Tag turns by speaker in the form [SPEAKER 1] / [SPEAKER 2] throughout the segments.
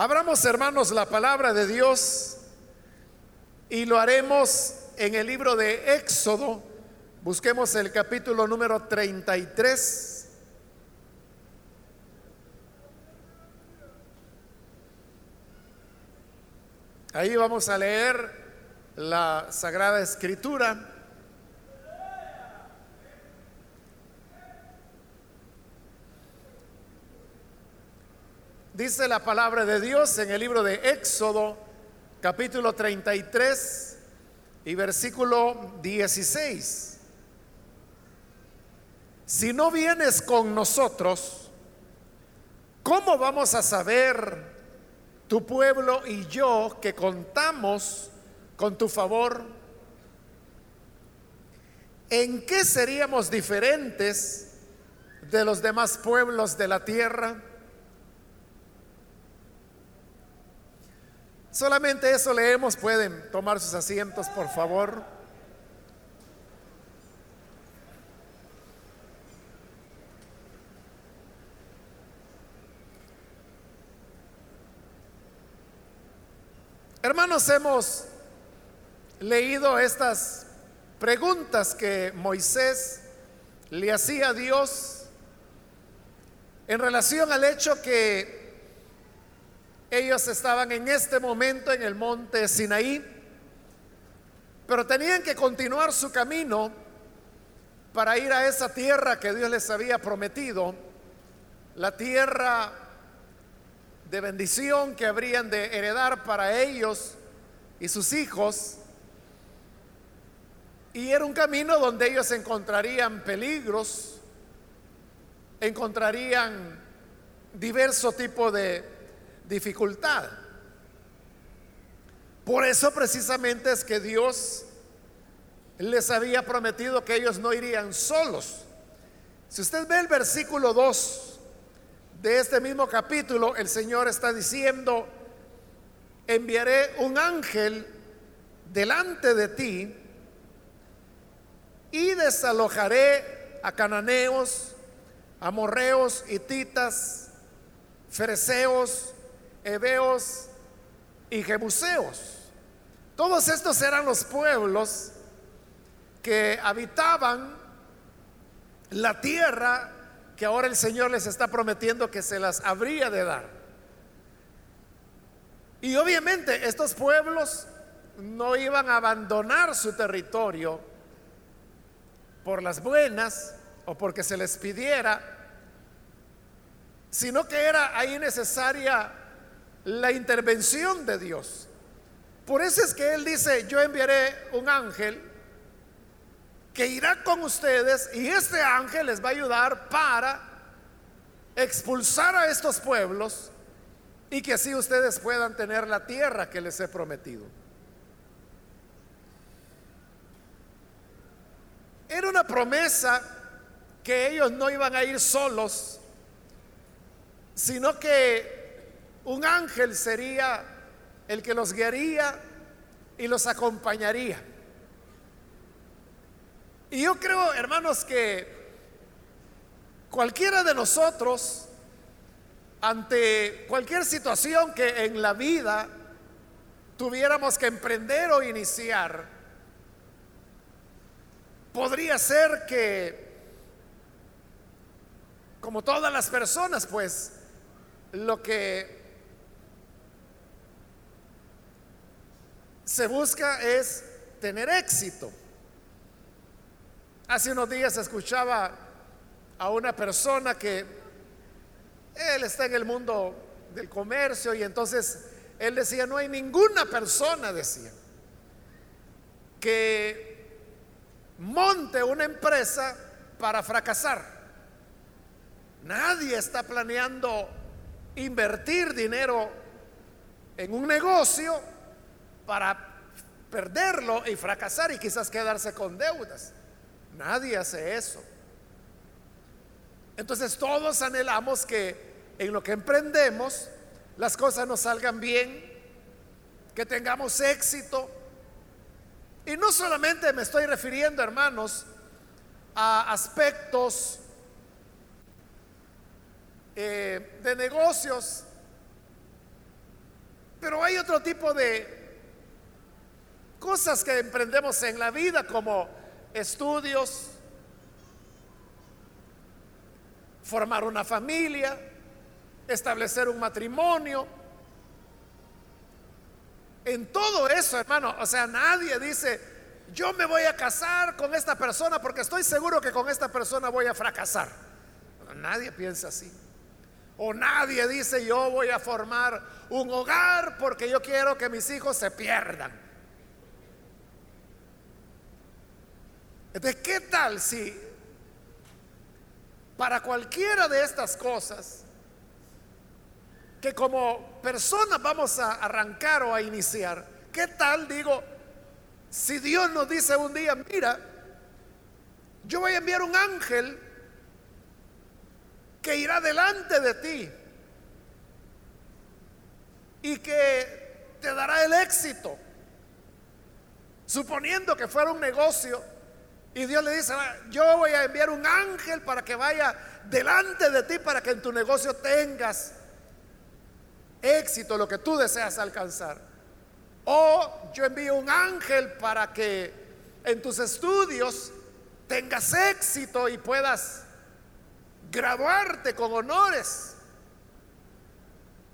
[SPEAKER 1] Abramos, hermanos, la palabra de Dios y lo haremos en el libro de Éxodo. Busquemos el capítulo número 33. Ahí vamos a leer la Sagrada Escritura. Dice la palabra de Dios en el libro de Éxodo, capítulo 33 y versículo 16. Si no vienes con nosotros, ¿cómo vamos a saber tu pueblo y yo que contamos con tu favor? ¿En qué seríamos diferentes de los demás pueblos de la tierra? Solamente eso leemos. Pueden tomar sus asientos, por favor. Hermanos, hemos leído estas preguntas que Moisés le hacía a Dios en relación al hecho que ellos estaban en este momento en el monte Sinaí, pero tenían que continuar su camino para ir a esa tierra que Dios les había prometido, la tierra de bendición que habrían de heredar para ellos y sus hijos. Y era un camino donde ellos encontrarían peligros, encontrarían diverso tipo de dificultad. Por eso precisamente es que Dios les había prometido que ellos no irían solos. Si usted ve el versículo 2 de este mismo capítulo, el Señor está diciendo, enviaré un ángel delante de ti y desalojaré a cananeos, amorreos, hititas, fereceos, heveos y jebuseos. Todos estos eran los pueblos que habitaban la tierra que ahora el Señor les está prometiendo que se las habría de dar. Y obviamente estos pueblos no iban a abandonar su territorio por las buenas o porque se les pidiera, sino que era ahí necesaria la intervención de Dios. Por eso es que Él dice, yo enviaré un ángel que irá con ustedes y este ángel les va a ayudar para expulsar a estos pueblos y que así ustedes puedan tener la tierra que les he prometido. Era una promesa que ellos no iban a ir solos, sino que un ángel sería el que los guiaría y los acompañaría. Y yo creo, hermanos, que cualquiera de nosotros, ante cualquier situación que en la vida tuviéramos que emprender o iniciar, podría ser que, como todas las personas, pues lo que se busca es tener éxito. Hace unos días escuchaba a una persona que él está en el mundo del comercio y entonces él decía, no hay ninguna persona, decía, que monte una empresa para fracasar. Nadie está planeando invertir dinero en un negocio para perderlo y fracasar y quizás quedarse con deudas. Nadie hace eso. Entonces todos anhelamos que en lo que emprendemos las cosas nos salgan bien, que tengamos éxito. Y no solamente me estoy refiriendo, hermanos, a aspectos eh, de negocios Pero hay otro tipo de cosas que emprendemos en la vida como estudios, formar una familia, establecer un matrimonio. En todo eso, hermano, o sea, nadie dice, yo me voy a casar con esta persona porque estoy seguro que con esta persona voy a fracasar. Nadie piensa así. O nadie dice, yo voy a formar un hogar porque yo quiero que mis hijos se pierdan. ¿De ¿qué tal si para cualquiera de estas cosas que como personas vamos a arrancar o a iniciar, ¿qué tal digo? Si Dios nos dice un día, mira, yo voy a enviar un ángel que irá delante de ti y que te dará el éxito, suponiendo que fuera un negocio y Dios le dice, yo voy a enviar un ángel para que vaya delante de ti para que en tu negocio tengas éxito, lo que tú deseas alcanzar. O yo envío un ángel para que en tus estudios tengas éxito y puedas graduarte con honores.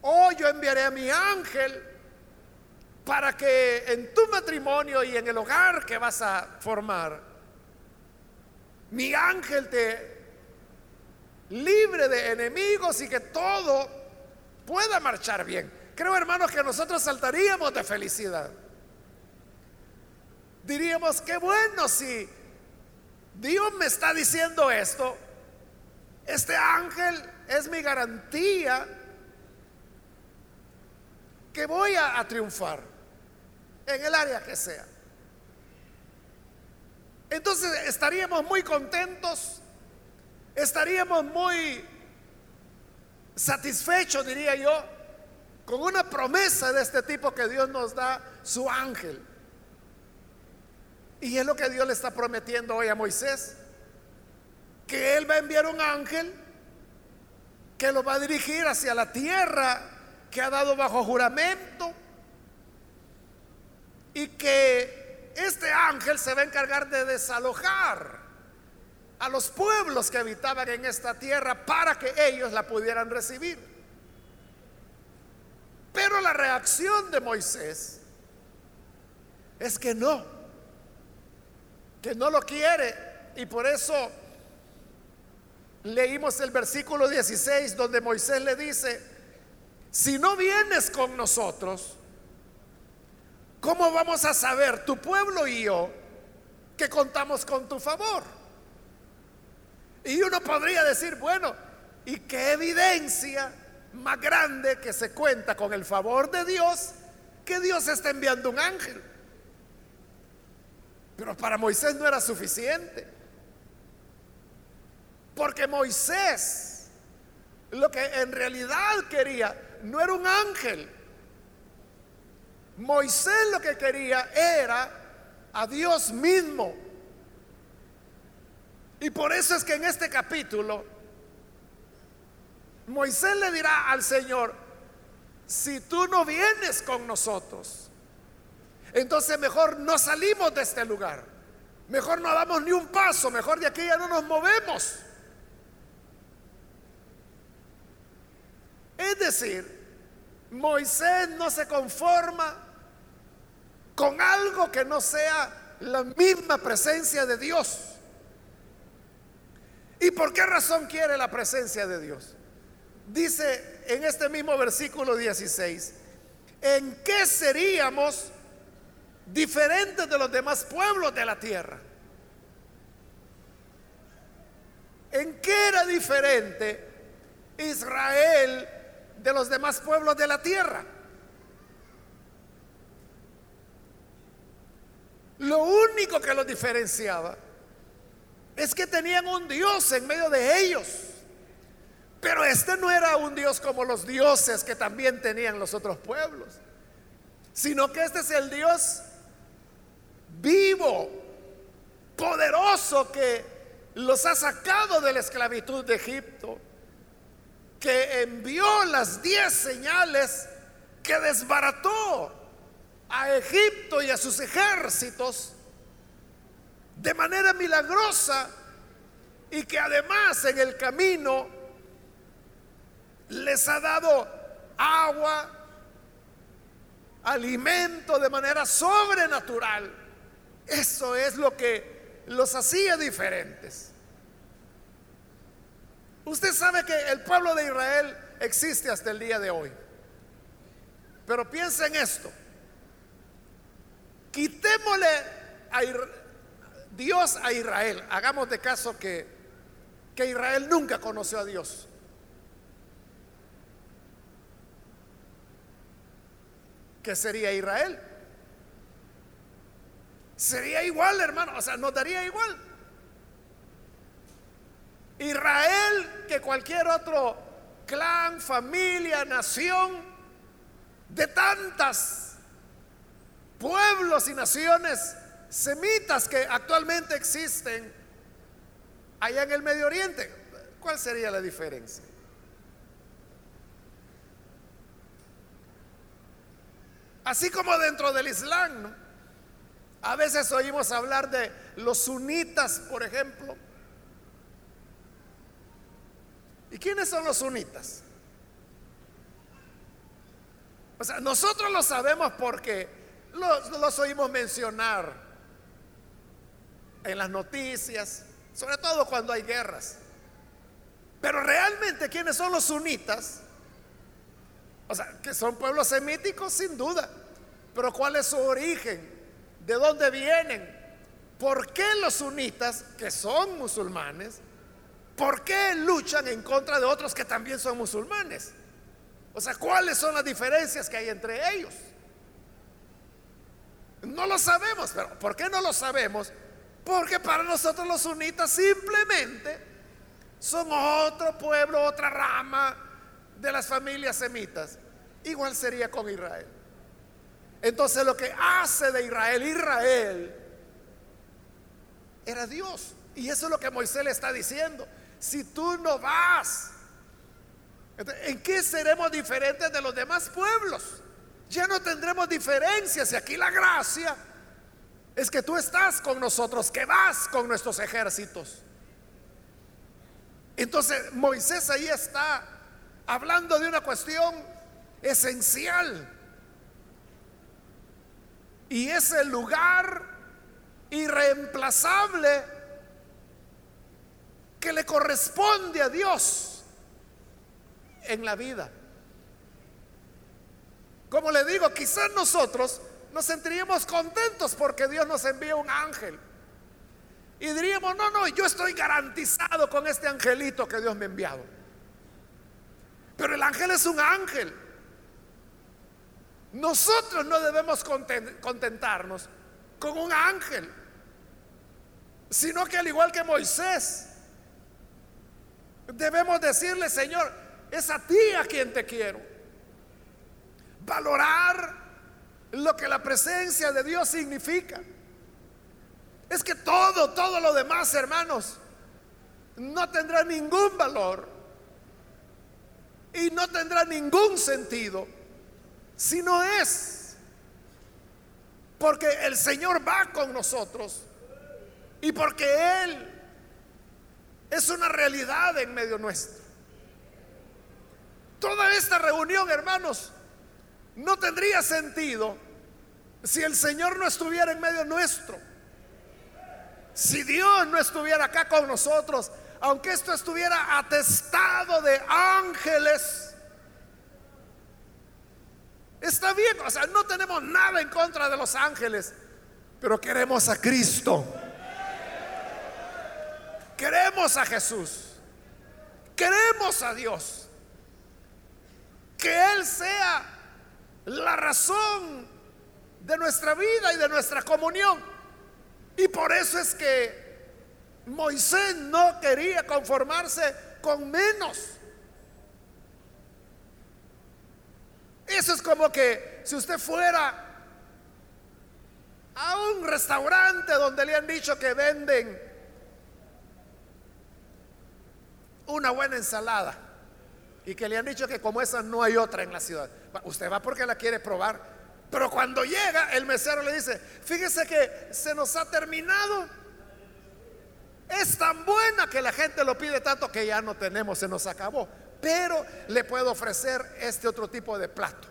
[SPEAKER 1] O yo enviaré a mi ángel para que en tu matrimonio y en el hogar que vas a formar, mi ángel te libre de enemigos y que todo pueda marchar bien. Creo, hermanos, que nosotros saltaríamos de felicidad. Diríamos, qué bueno si Dios me está diciendo esto. Este ángel es mi garantía que voy a, a triunfar en el área que sea. Entonces estaríamos muy contentos, estaríamos muy satisfechos, diría yo, con una promesa de este tipo que Dios nos da, su ángel. Y es lo que Dios le está prometiendo hoy a Moisés, que Él va a enviar un ángel que lo va a dirigir hacia la tierra que ha dado bajo juramento y que este ángel se va a encargar de desalojar a los pueblos que habitaban en esta tierra para que ellos la pudieran recibir. Pero la reacción de Moisés es que no, que no lo quiere. Y por eso leímos el versículo 16 donde Moisés le dice, si no vienes con nosotros, ¿Cómo vamos a saber, tu pueblo y yo, que contamos con tu favor? Y uno podría decir, bueno, ¿y qué evidencia más grande que se cuenta con el favor de Dios que Dios está enviando un ángel? Pero para Moisés no era suficiente. Porque Moisés lo que en realidad quería no era un ángel, Moisés lo que quería era a Dios mismo. Y por eso es que en este capítulo Moisés le dirá al Señor, si tú no vienes con nosotros, entonces mejor no salimos de este lugar, mejor no damos ni un paso, mejor de aquí ya no nos movemos. Es decir, Moisés no se conforma con algo que no sea la misma presencia de Dios. ¿Y por qué razón quiere la presencia de Dios? Dice en este mismo versículo 16, ¿en qué seríamos diferentes de los demás pueblos de la tierra? ¿En qué era diferente Israel de los demás pueblos de la tierra? Lo único que los diferenciaba es que tenían un Dios en medio de ellos. Pero este no era un Dios como los dioses que también tenían los otros pueblos, sino que este es el Dios vivo, poderoso que los ha sacado de la esclavitud de Egipto, que envió las diez señales que desbarató a Egipto y a sus ejércitos de manera milagrosa y que además en el camino les ha dado agua, alimento de manera sobrenatural. Eso es lo que los hacía diferentes. Usted sabe que el pueblo de Israel existe hasta el día de hoy. Pero piensa en esto. Quitémosle a Dios a Israel. Hagamos de caso que, que Israel nunca conoció a Dios. ¿Qué sería Israel? Sería igual, hermano. O sea, nos daría igual. Israel que cualquier otro clan, familia, nación, de tantas pueblos y naciones semitas que actualmente existen allá en el Medio Oriente. ¿Cuál sería la diferencia? Así como dentro del Islam, a veces oímos hablar de los sunitas, por ejemplo. ¿Y quiénes son los sunitas? O sea, nosotros lo sabemos porque los, los oímos mencionar en las noticias, sobre todo cuando hay guerras. Pero realmente, ¿quiénes son los sunitas? O sea, que son pueblos semíticos sin duda. Pero ¿cuál es su origen? ¿De dónde vienen? ¿Por qué los sunitas, que son musulmanes, por qué luchan en contra de otros que también son musulmanes? O sea, ¿cuáles son las diferencias que hay entre ellos? No lo sabemos, pero ¿por qué no lo sabemos? Porque para nosotros los sunitas simplemente son otro pueblo, otra rama de las familias semitas. Igual sería con Israel. Entonces lo que hace de Israel Israel era Dios. Y eso es lo que Moisés le está diciendo. Si tú no vas, ¿en qué seremos diferentes de los demás pueblos? Ya no tendremos diferencias. Y aquí la gracia es que tú estás con nosotros, que vas con nuestros ejércitos. Entonces Moisés ahí está hablando de una cuestión esencial. Y es el lugar irreemplazable que le corresponde a Dios en la vida. Como le digo, quizás nosotros nos sentiríamos contentos porque Dios nos envía un ángel. Y diríamos, no, no, yo estoy garantizado con este angelito que Dios me ha enviado. Pero el ángel es un ángel. Nosotros no debemos contentarnos con un ángel, sino que al igual que Moisés, debemos decirle, Señor, es a ti a quien te quiero. Valorar lo que la presencia de Dios significa. Es que todo, todo lo demás, hermanos, no tendrá ningún valor y no tendrá ningún sentido si no es porque el Señor va con nosotros y porque Él es una realidad en medio nuestro. Toda esta reunión, hermanos, no tendría sentido si el Señor no estuviera en medio nuestro. Si Dios no estuviera acá con nosotros, aunque esto estuviera atestado de ángeles, está bien, o sea, no tenemos nada en contra de los ángeles, pero queremos a Cristo. Queremos a Jesús. Queremos a Dios. Que Él sea la razón de nuestra vida y de nuestra comunión. Y por eso es que Moisés no quería conformarse con menos. Eso es como que si usted fuera a un restaurante donde le han dicho que venden una buena ensalada y que le han dicho que como esa no hay otra en la ciudad. Usted va porque la quiere probar. Pero cuando llega, el mesero le dice, fíjese que se nos ha terminado. Es tan buena que la gente lo pide tanto que ya no tenemos, se nos acabó. Pero le puedo ofrecer este otro tipo de plato.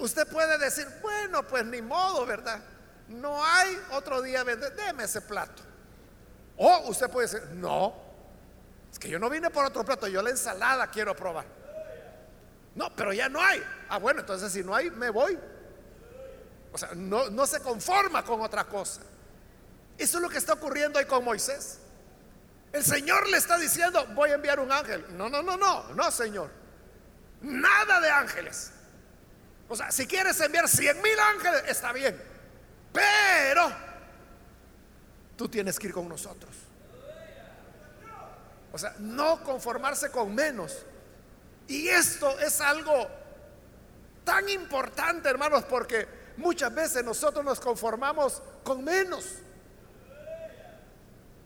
[SPEAKER 1] Usted puede decir, bueno, pues ni modo, ¿verdad? No hay otro día vender, deme ese plato. O usted puede decir, no, es que yo no vine por otro plato, yo la ensalada quiero probar. No, pero ya no hay. Ah, bueno, entonces si no hay, me voy. O sea, no, no se conforma con otra cosa. Eso es lo que está ocurriendo ahí con Moisés. El Señor le está diciendo, voy a enviar un ángel. No, no, no, no, no, Señor. Nada de ángeles. O sea, si quieres enviar cien mil ángeles, está bien. Pero tú tienes que ir con nosotros. O sea, no conformarse con menos. Y esto es algo tan importante, hermanos, porque muchas veces nosotros nos conformamos con menos.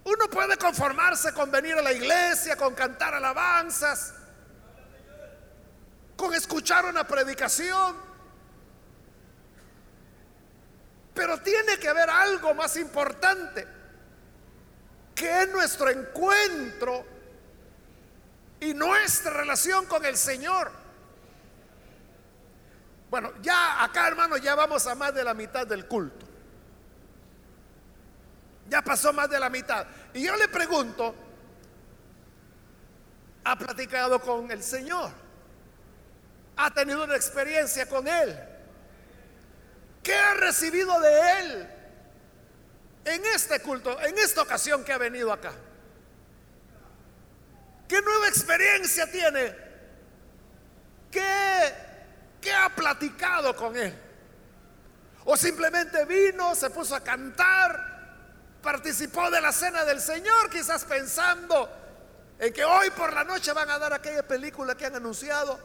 [SPEAKER 1] Uno puede conformarse con venir a la iglesia, con cantar alabanzas, con escuchar una predicación. Pero tiene que haber algo más importante, que es nuestro encuentro y nuestra relación con el Señor. Bueno, ya acá hermano, ya vamos a más de la mitad del culto. Ya pasó más de la mitad. Y yo le pregunto, ¿ha platicado con el Señor? ¿Ha tenido una experiencia con Él? ¿Qué ha recibido de Él en este culto, en esta ocasión que ha venido acá? ¿Qué nueva experiencia tiene? ¿Qué, qué ha platicado con Él? ¿O simplemente vino, se puso a cantar, participó de la cena del Señor, quizás pensando en que hoy por la noche van a dar aquella película que han anunciado?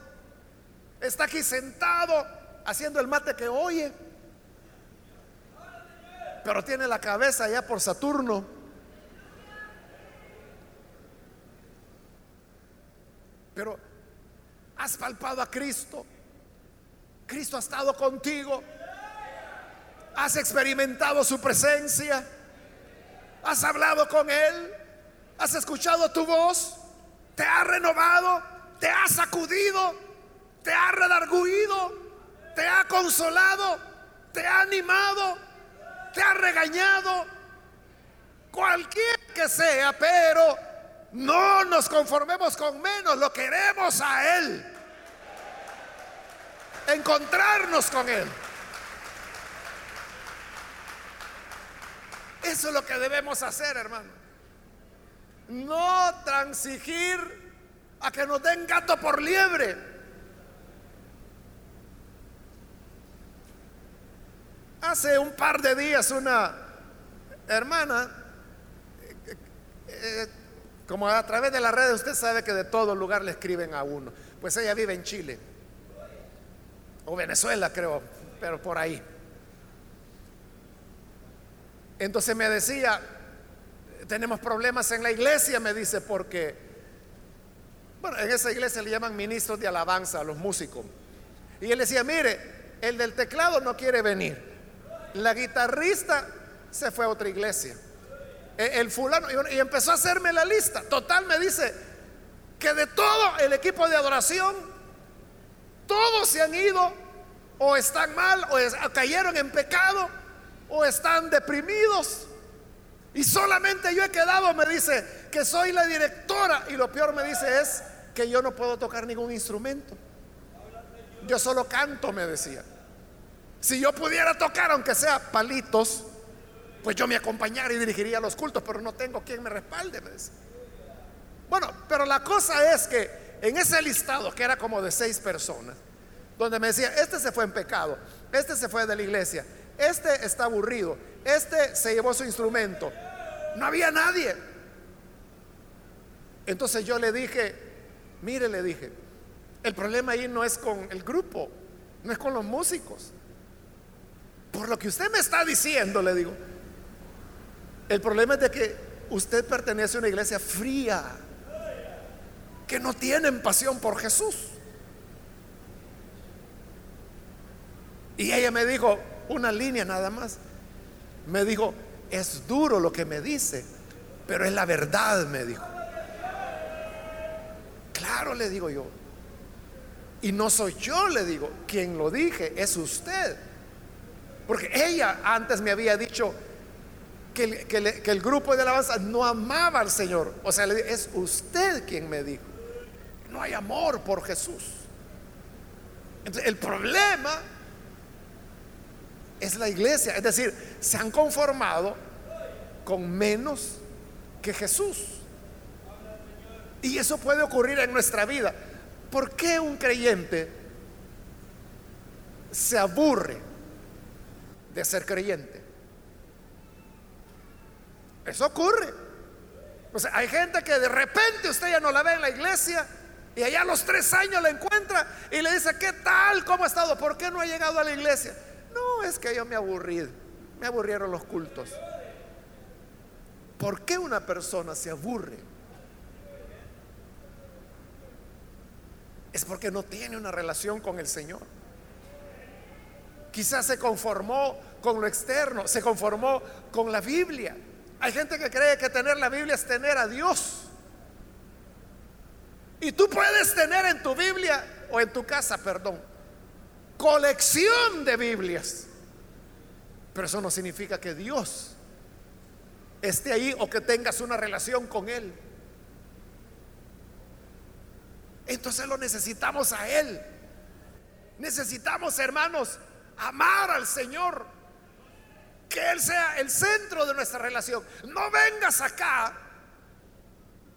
[SPEAKER 1] Está aquí sentado haciendo el mate que oye pero tiene la cabeza ya por Saturno. Pero has palpado a Cristo. Cristo ha estado contigo. Has experimentado su presencia. Has hablado con Él. Has escuchado tu voz. Te ha renovado. Te ha sacudido. Te ha redarguido. Te ha consolado. Te ha animado te ha regañado, cualquier que sea, pero no nos conformemos con menos, lo queremos a Él. Encontrarnos con Él. Eso es lo que debemos hacer, hermano. No transigir a que nos den gato por liebre. Hace un par de días una hermana, eh, eh, como a través de las redes, usted sabe que de todo lugar le escriben a uno. Pues ella vive en Chile, o Venezuela creo, pero por ahí. Entonces me decía, tenemos problemas en la iglesia, me dice, porque, bueno, en esa iglesia le llaman ministros de alabanza a los músicos. Y él decía, mire, el del teclado no quiere venir. La guitarrista se fue a otra iglesia. E, el fulano, y empezó a hacerme la lista. Total, me dice que de todo el equipo de adoración, todos se han ido, o están mal, o cayeron en pecado, o están deprimidos. Y solamente yo he quedado, me dice, que soy la directora. Y lo peor me dice es que yo no puedo tocar ningún instrumento. Yo solo canto, me decía. Si yo pudiera tocar, aunque sea palitos, pues yo me acompañaría y dirigiría los cultos, pero no tengo quien me respalde. Bueno, pero la cosa es que en ese listado, que era como de seis personas, donde me decía, este se fue en pecado, este se fue de la iglesia, este está aburrido, este se llevó su instrumento, no había nadie. Entonces yo le dije, mire, le dije, el problema ahí no es con el grupo, no es con los músicos. Por lo que usted me está diciendo, le digo, el problema es de que usted pertenece a una iglesia fría, que no tienen pasión por Jesús. Y ella me dijo una línea nada más. Me dijo, es duro lo que me dice, pero es la verdad, me dijo. Claro, le digo yo. Y no soy yo, le digo, quien lo dije, es usted. Porque ella antes me había dicho que, el grupo de alabanza no amaba al Señor. O sea, es usted quien me dijo. No hay amor por Jesús. Entonces, el problema es la iglesia. Es decir, se han conformado con menos que Jesús. Y eso puede ocurrir en nuestra vida. ¿Por qué un creyente se aburre de ser creyente? Eso ocurre. Hay gente que de repente usted ya no la ve en la iglesia y allá a los tres años la encuentra y le dice, ¿qué tal? ¿Cómo ha estado? ¿Por qué no ha llegado a la iglesia? No, es que yo me aburrí, me aburrieron los cultos. ¿Por qué una persona se aburre? Es porque no tiene una relación con el Señor. Quizás se conformó con lo externo, se conformó con la Biblia. Hay gente que cree que tener la Biblia es tener a Dios. Y tú puedes tener en tu Biblia o en tu casa, perdón, colección de Biblias. Pero eso no significa que Dios esté ahí o que tengas una relación con Él. Entonces lo necesitamos a Él. Necesitamos, hermanos, amar al Señor. Que Él sea el centro de nuestra relación. No vengas acá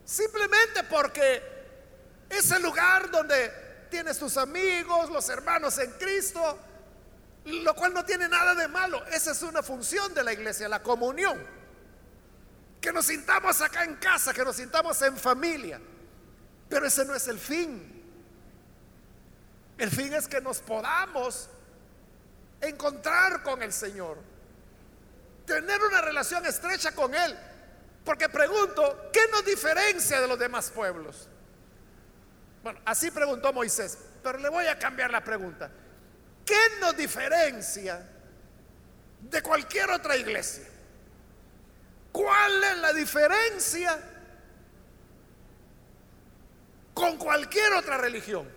[SPEAKER 1] simplemente porque es el lugar donde tienes tus amigos, los hermanos en Cristo, lo cual no tiene nada de malo. Esa es una función de la iglesia, la comunión. Que nos sintamos acá en casa, que nos sintamos en familia. Pero ese no es el fin. El fin es que nos podamos encontrar con el Señor. Tener una relación estrecha con Él. Porque pregunto, ¿qué nos diferencia de los demás pueblos? Bueno, así preguntó Moisés, pero le voy a cambiar la pregunta. ¿Qué nos diferencia de cualquier otra iglesia? ¿Cuál es la diferencia con cualquier otra religión?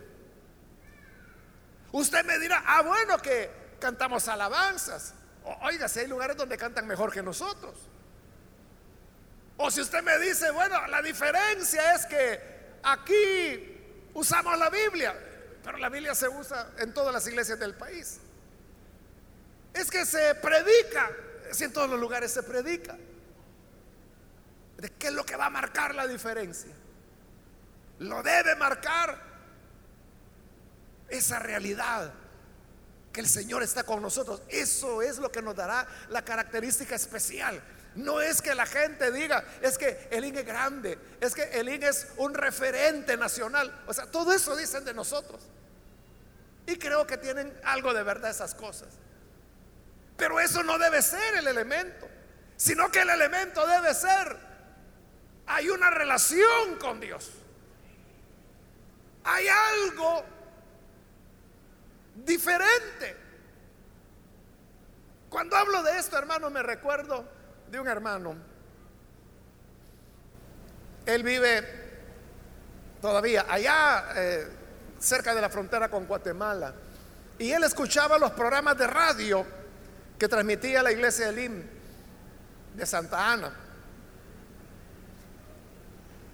[SPEAKER 1] Usted me dirá, ah, bueno, que cantamos alabanzas. Oiga, si hay lugares donde cantan mejor que nosotros. O si usted me dice, bueno, la diferencia es que aquí usamos la Biblia. Pero la Biblia se usa en todas las iglesias del país. Es que se predica, si en todos los lugares se predica. ¿De qué es lo que va a marcar la diferencia? Lo debe marcar esa realidad el Señor está con nosotros. Eso es lo que nos dará la característica especial. No es que la gente diga, es que el es grande, es que el IN es un referente nacional. O sea, todo eso dicen de nosotros. Y creo que tienen algo de verdad esas cosas. Pero eso no debe ser el elemento, sino que el elemento debe ser, hay una relación con Dios. Hay algo diferente. Cuando hablo de esto, hermano, me recuerdo de un hermano. Él vive todavía allá eh, cerca de la frontera con Guatemala. Y él escuchaba los programas de radio que transmitía la iglesia de Lim de Santa Ana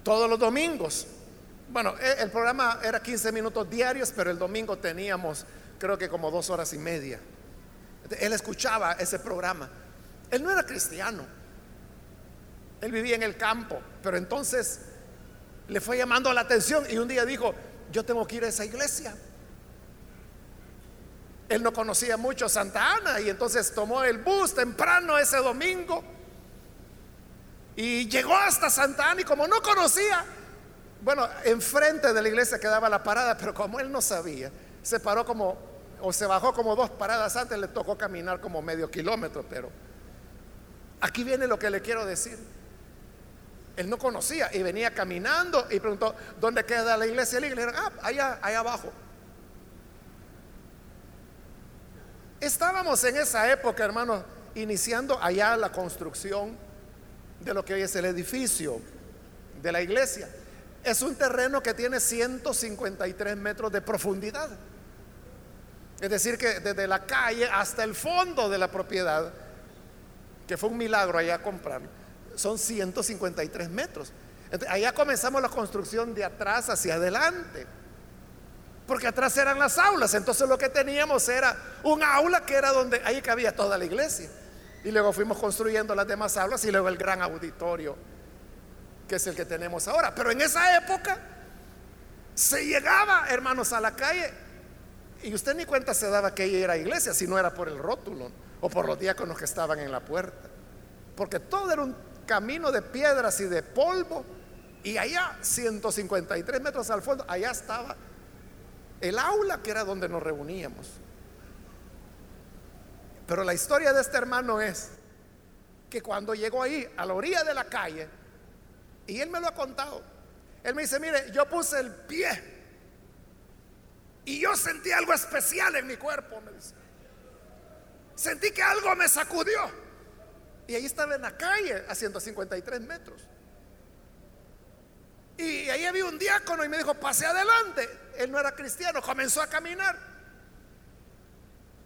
[SPEAKER 1] todos los domingos. Bueno, e, el programa era 15 minutos diarios, pero el domingo teníamos creo que como dos horas y media. Él escuchaba ese programa. Él no era cristiano. Él vivía en el campo, pero entonces le fue llamando la atención y un día dijo, yo tengo que ir a esa iglesia. Él no conocía mucho Santa Ana y entonces tomó el bus temprano ese domingo y llegó hasta Santa Ana y como no conocía, bueno, enfrente de la iglesia quedaba la parada, pero como él no sabía, se paró como, o se bajó como dos paradas antes, le tocó caminar como medio kilómetro, pero aquí viene lo que le quiero decir. Él no conocía y venía caminando y preguntó, ¿dónde queda la iglesia? Y le dijeron, ah, allá, allá abajo. Estábamos en esa época, hermanos, iniciando allá la construcción de lo que hoy es el edificio de la iglesia. Es un terreno que tiene 153 metros de profundidad. Es decir, que desde la calle hasta el fondo de la propiedad, que fue un milagro allá comprar, son 153 metros. allá comenzamos la construcción de atrás hacia adelante. Porque atrás eran las aulas. Entonces lo que teníamos era un aula que era donde ahí cabía toda la iglesia. Y luego fuimos construyendo las demás aulas y luego el gran auditorio que es el que tenemos ahora. Pero en esa época se llegaba, hermanos, a la calle y usted ni cuenta se daba que ella era iglesia si no era por el rótulo o por los diáconos que estaban en la puerta. Porque todo era un camino de piedras y de polvo. Y allá, 153 metros al fondo, allá estaba el aula que era donde nos reuníamos. Pero la historia de este hermano es que cuando llegó ahí, a la orilla de la calle, y él me lo ha contado. Él me dice, mire, yo puse el pie y yo sentí algo especial en mi cuerpo, me dice. Sentí que algo me sacudió. Y ahí estaba en la calle a 153 metros. Y ahí había un diácono y me dijo, pase adelante. Él no era cristiano, comenzó a caminar.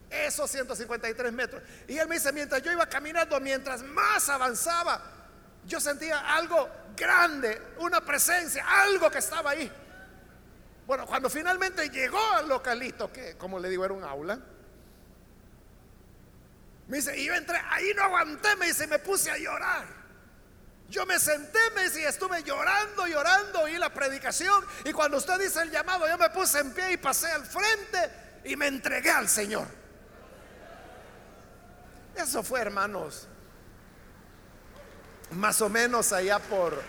[SPEAKER 1] Esos 153 metros. Y él me dice, mientras yo iba caminando, mientras más avanzaba, yo sentía algo grande, una presencia, algo que estaba ahí. Bueno, cuando finalmente llegó al localito, que como le digo era un aula, me dice, y yo entré, ahí no aguanté, me dice, me puse a llorar. Yo me senté, me dice, estuve llorando, llorando, oí la predicación, y cuando usted dice el llamado, yo me puse en pie y pasé al frente y me entregué al Señor. Eso fue, hermanos, más o menos allá por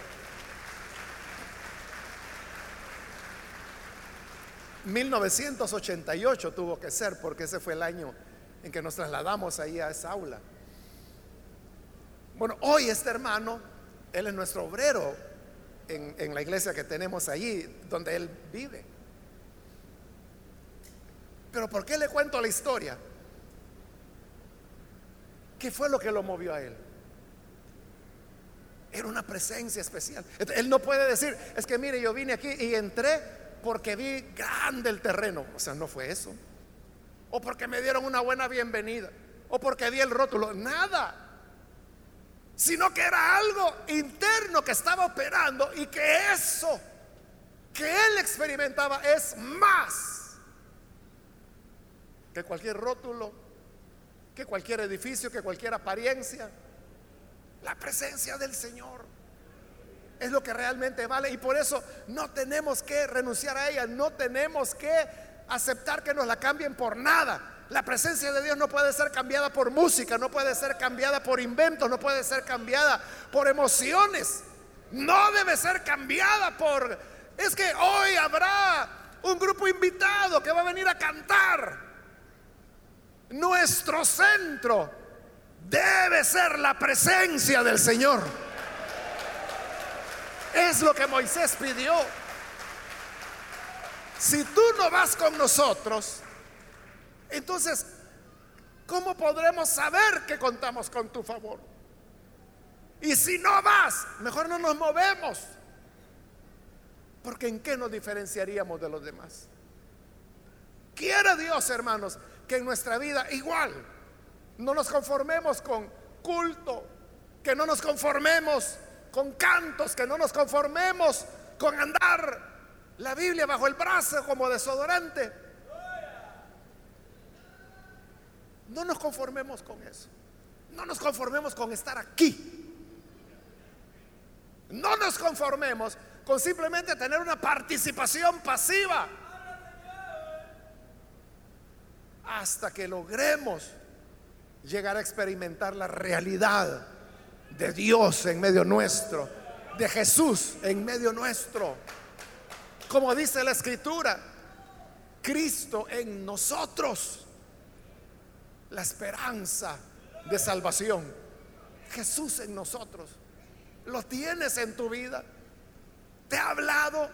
[SPEAKER 1] 1988 tuvo que ser, porque ese fue el año en que nos trasladamos ahí a esa aula. Bueno, hoy este hermano, él es nuestro obrero en, en la iglesia que tenemos allí, donde él vive. Pero ¿por qué le cuento la historia? ¿Qué fue lo que lo movió a él? Era una presencia especial. Él no puede decir, es que mire, yo vine aquí y entré porque vi grande el terreno. O sea, no fue eso. O porque me dieron una buena bienvenida. O porque vi el rótulo. Nada. Sino que era algo interno que estaba operando y que eso que él experimentaba es más que cualquier rótulo, que cualquier edificio, que cualquier apariencia. La presencia del Señor es lo que realmente vale y por eso no tenemos que renunciar a ella, no tenemos que aceptar que nos la cambien por nada. La presencia de Dios no puede ser cambiada por música, no puede ser cambiada por inventos, no puede ser cambiada por emociones, no debe ser cambiada por... Es que hoy habrá un grupo invitado que va a venir a cantar. Nuestro centro debe ser la presencia del Señor. Es lo que Moisés pidió. Si tú no vas con nosotros, entonces, ¿cómo podremos saber que contamos con tu favor? Y si no vas, mejor no nos movemos. Porque ¿en qué nos diferenciaríamos de los demás? Quiere Dios, hermanos, que en nuestra vida igual no nos conformemos con culto, que no nos conformemos con cantos, que no nos conformemos con andar la Biblia bajo el brazo como desodorante. No nos conformemos con eso. No nos conformemos con estar aquí. No nos conformemos con simplemente tener una participación pasiva. Hasta que logremos llegar a experimentar la realidad de Dios en medio nuestro, de Jesús en medio nuestro. Como dice la escritura, Cristo en nosotros, la esperanza de salvación. Jesús en nosotros. Lo tienes en tu vida. Te ha hablado.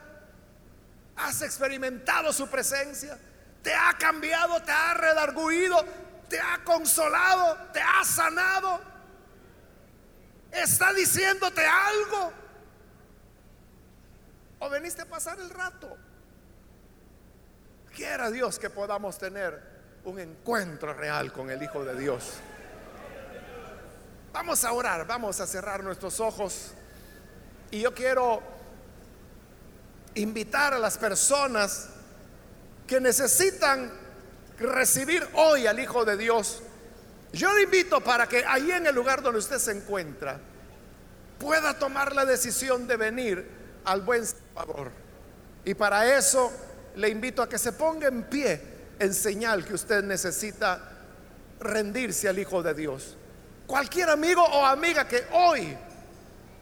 [SPEAKER 1] Has experimentado su presencia. Te ha cambiado, te ha redarguido te ha consolado, te ha sanado, está diciéndote algo. O veniste a pasar el rato. Quiera Dios que podamos tener un encuentro real con el Hijo de Dios. Vamos a orar, vamos a cerrar nuestros ojos. Y yo quiero invitar a las personas que necesitan recibir hoy al Hijo de Dios. Yo le invito para que ahí en el lugar donde usted se encuentra pueda tomar la decisión de venir al buen Salvador. Y para eso le invito a que se ponga en pie en señal que usted necesita rendirse al Hijo de Dios. Cualquier amigo o amiga que hoy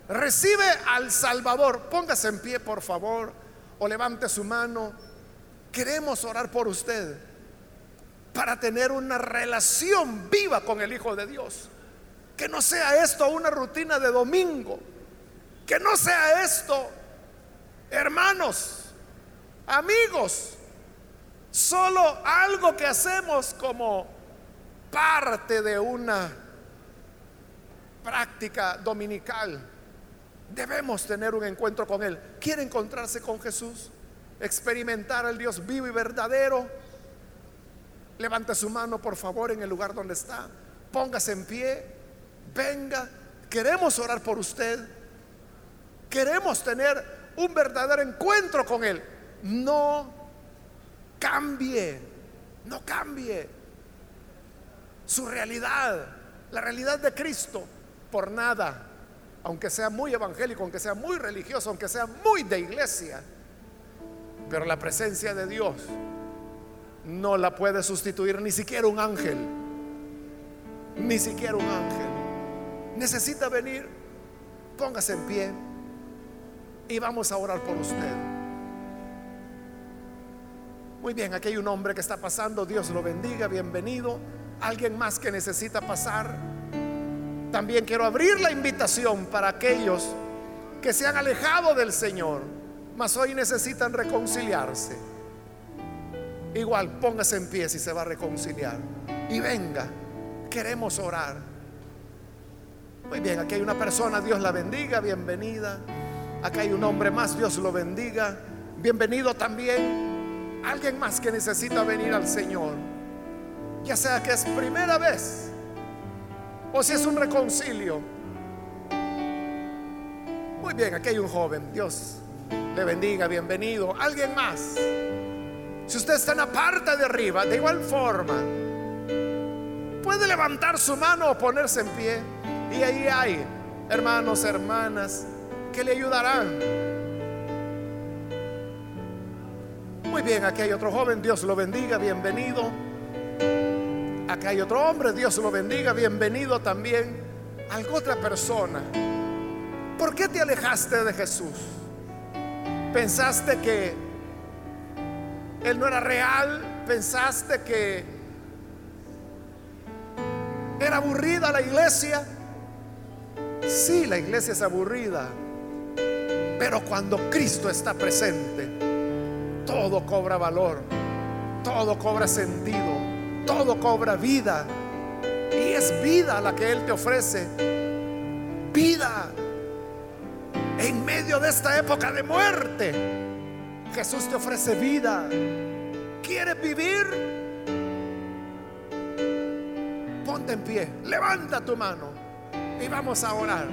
[SPEAKER 1] recibe al Salvador, póngase en pie por favor o levante su mano. Queremos orar por usted para tener una relación viva con el Hijo de Dios. Que no sea esto una rutina de domingo. Que no sea esto, hermanos, amigos, solo algo que hacemos como parte de una práctica dominical. Debemos tener un encuentro con Él. ¿Quiere encontrarse con Jesús? Experimentar al Dios vivo y verdadero. Levante su mano, por favor, en el lugar donde está. Póngase en pie. Venga. Queremos orar por usted. Queremos tener un verdadero encuentro con Él. No cambie. No cambie su realidad. La realidad de Cristo por nada, aunque sea muy evangélico, aunque sea muy religioso, aunque sea muy de iglesia, pero la presencia de Dios no la puede sustituir ni siquiera un ángel, ni siquiera un ángel. Necesita venir, póngase en pie y vamos a orar por usted. Muy bien, aquí hay un hombre que está pasando, Dios lo bendiga, bienvenido. Alguien más que necesita pasar. También quiero abrir la invitación para aquellos que se han alejado del Señor, mas hoy necesitan reconciliarse. Igual, póngase en pie si se va a reconciliar. Y venga, queremos orar. Muy bien, aquí hay una persona, Dios la bendiga, bienvenida. Acá hay un hombre más, Dios lo bendiga. Bienvenido también. Alguien más que necesita venir al Señor. Ya sea que es primera vez o si es un reconcilio. Muy bien, aquí hay un joven. Dios le bendiga, bienvenido. Alguien más. Si usted está en la parte de arriba, de igual forma, puede levantar su mano o ponerse en pie. Y ahí hay hermanos, hermanas, que le ayudarán. Muy bien, aquí hay otro joven. Dios lo bendiga, bienvenido. Acá hay otro hombre, Dios lo bendiga, bienvenido también. Algo otra persona. ¿Por qué te alejaste de Jesús? ¿Pensaste que Él no era real? ¿Pensaste que era aburrida la iglesia? Sí, la iglesia es aburrida. Pero cuando Cristo está presente, todo cobra valor, todo cobra sentido todo cobra vida. Y es vida la que Él te ofrece. Vida. En medio de esta época de muerte, Jesús te ofrece vida. ¿Quieres vivir? Ponte en pie, levanta tu mano y vamos a orar.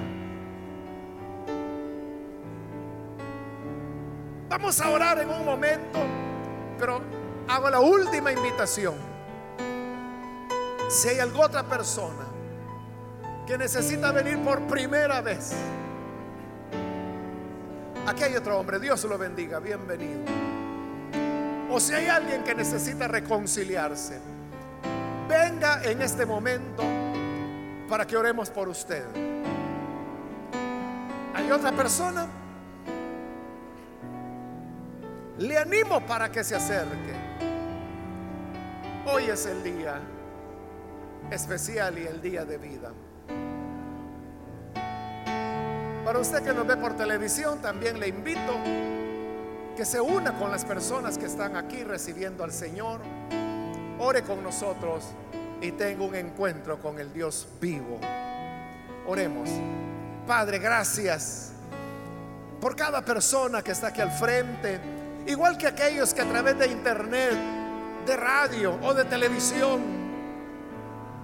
[SPEAKER 1] Vamos a orar en un momento, pero hago la última invitación. Si hay alguna otra persona que necesita venir por primera vez, aquí hay otro hombre, Dios lo bendiga, bienvenido. O si hay alguien que necesita reconciliarse, venga en este momento para que oremos por usted. ¿Hay otra persona? Le animo para que se acerque. Hoy es el día especial y el día de vida. Para usted que nos ve por televisión, también le invito que se una con las personas que están aquí recibiendo al Señor. Ore con nosotros y tenga un encuentro con el Dios vivo. Oremos. Padre, gracias por cada persona que está aquí al frente, igual que aquellos que a través de internet, de radio o de televisión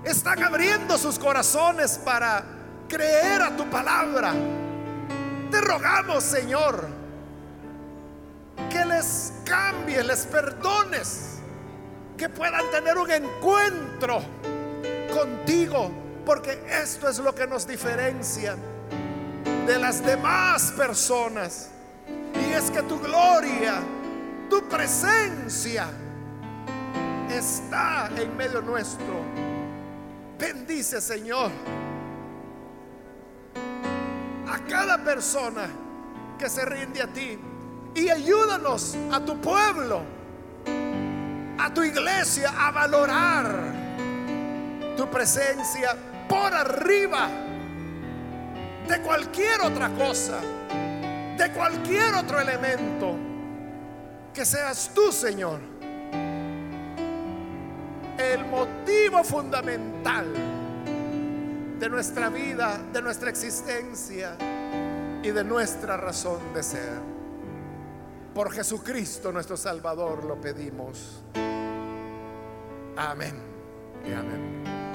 [SPEAKER 1] están abriendo sus corazones para creer a tu palabra. Te rogamos, Señor, que les cambies, les perdones, que puedan tener un encuentro contigo, porque esto es lo que nos diferencia de las demás personas. Y es que tu gloria, tu presencia está en medio nuestro. Bendice, Señor, cada persona que se rinde a ti. Y ayúdanos a tu pueblo, a tu iglesia a valorar tu presencia por arriba de cualquier otra cosa, de cualquier otro elemento, que seas tú, Señor, el motivo fundamental de nuestra vida, de nuestra existencia y de nuestra razón de ser. Por Jesucristo nuestro Salvador lo pedimos. Amén y amén.